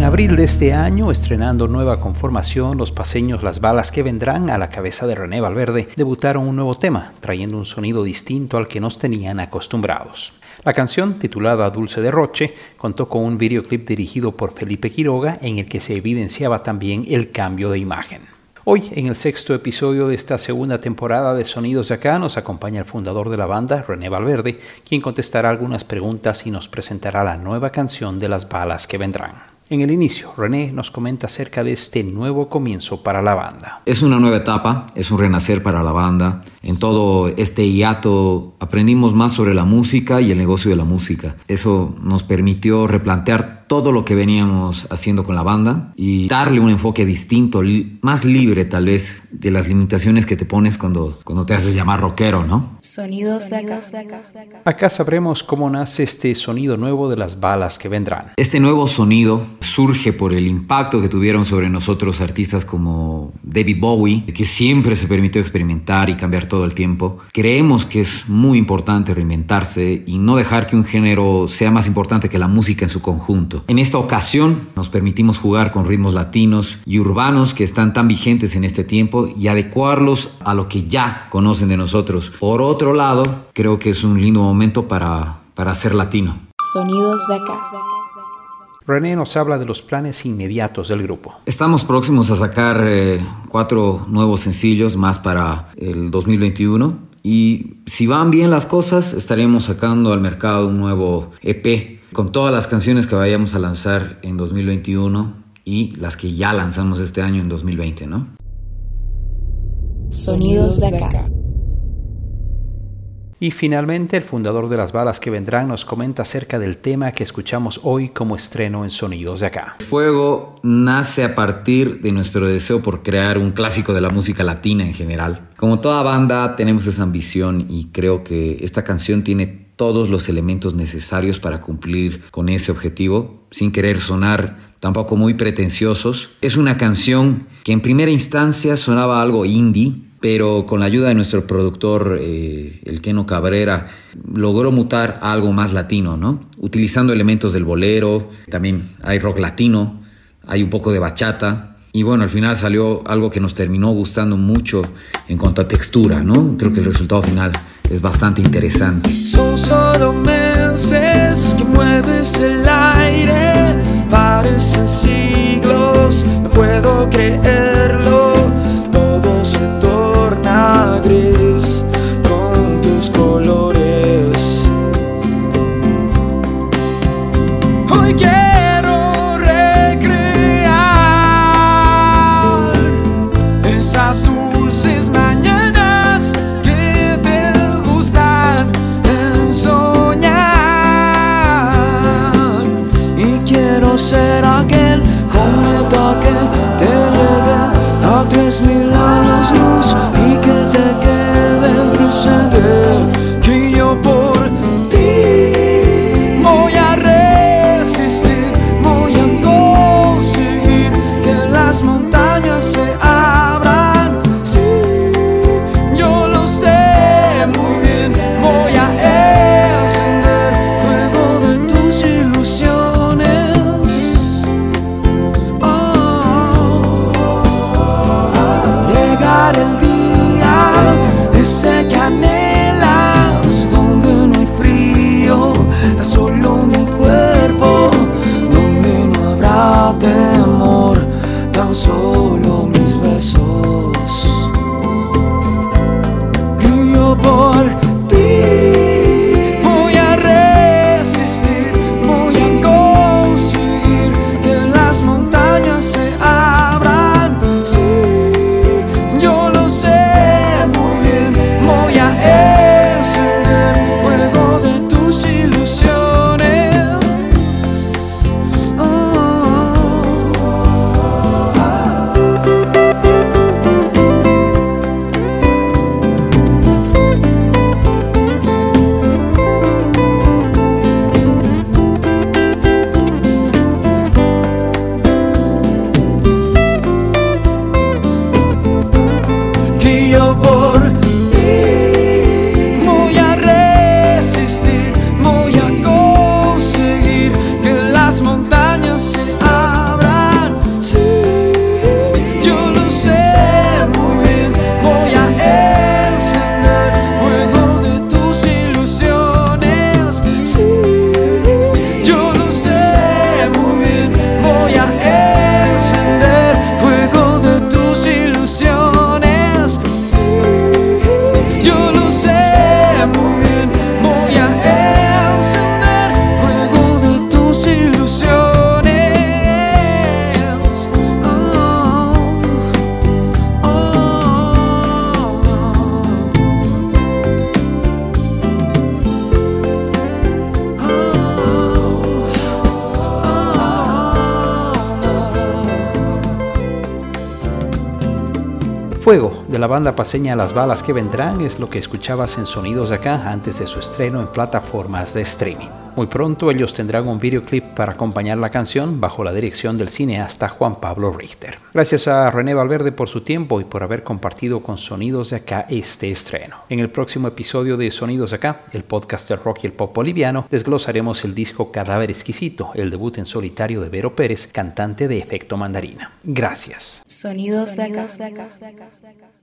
En abril de este año, estrenando nueva conformación, los paseños Las Balas que vendrán a la cabeza de René Valverde debutaron un nuevo tema, trayendo un sonido distinto al que nos tenían acostumbrados. La canción, titulada Dulce de Roche, contó con un videoclip dirigido por Felipe Quiroga en el que se evidenciaba también el cambio de imagen. Hoy, en el sexto episodio de esta segunda temporada de Sonidos de Acá, nos acompaña el fundador de la banda, René Valverde, quien contestará algunas preguntas y nos presentará la nueva canción de las balas que vendrán. En el inicio, René nos comenta acerca de este nuevo comienzo para la banda. Es una nueva etapa, es un renacer para la banda. En todo este hiato aprendimos más sobre la música y el negocio de la música. Eso nos permitió replantear todo lo que veníamos haciendo con la banda y darle un enfoque distinto, más libre tal vez de las limitaciones que te pones cuando, cuando te haces llamar rockero, ¿no? Sonidos de acá. Acá sabremos cómo nace este sonido nuevo de las balas que vendrán. Este nuevo sonido surge por el impacto que tuvieron sobre nosotros artistas como David Bowie, que siempre se permitió experimentar y cambiar todo el tiempo. Creemos que es muy importante reinventarse y no dejar que un género sea más importante que la música en su conjunto. En esta ocasión nos permitimos jugar con ritmos latinos y urbanos que están tan vigentes en este tiempo y adecuarlos a lo que ya conocen de nosotros. Por otro lado, creo que es un lindo momento para, para ser latino. Sonidos de acá. René nos habla de los planes inmediatos del grupo. Estamos próximos a sacar eh, cuatro nuevos sencillos más para el 2021 y si van bien las cosas estaremos sacando al mercado un nuevo EP con todas las canciones que vayamos a lanzar en 2021 y las que ya lanzamos este año en 2020, ¿no? Sonidos de acá. Y finalmente el fundador de las balas que vendrán nos comenta acerca del tema que escuchamos hoy como estreno en Sonidos de acá. Fuego nace a partir de nuestro deseo por crear un clásico de la música latina en general. Como toda banda tenemos esa ambición y creo que esta canción tiene todos los elementos necesarios para cumplir con ese objetivo, sin querer sonar tampoco muy pretenciosos. Es una canción que en primera instancia sonaba algo indie, pero con la ayuda de nuestro productor, eh, el Keno Cabrera, logró mutar a algo más latino, ¿no? Utilizando elementos del bolero, también hay rock latino, hay un poco de bachata, y bueno, al final salió algo que nos terminó gustando mucho en cuanto a textura, ¿no? Creo que el resultado final es bastante interesante. Son solo meses que mueves el aire, parecen siglos, seragel, come cometa que te lleve a tres mil años luz. Fuego, de la banda paseña Las Balas que Vendrán, es lo que escuchabas en Sonidos de Acá antes de su estreno en plataformas de streaming. Muy pronto ellos tendrán un videoclip para acompañar la canción bajo la dirección del cineasta Juan Pablo Richter. Gracias a René Valverde por su tiempo y por haber compartido con Sonidos de Acá este estreno. En el próximo episodio de Sonidos de Acá, el podcast del rock y el pop boliviano, desglosaremos el disco Cadáver Exquisito, el debut en solitario de Vero Pérez, cantante de Efecto Mandarina. Gracias. Sonidos de acá.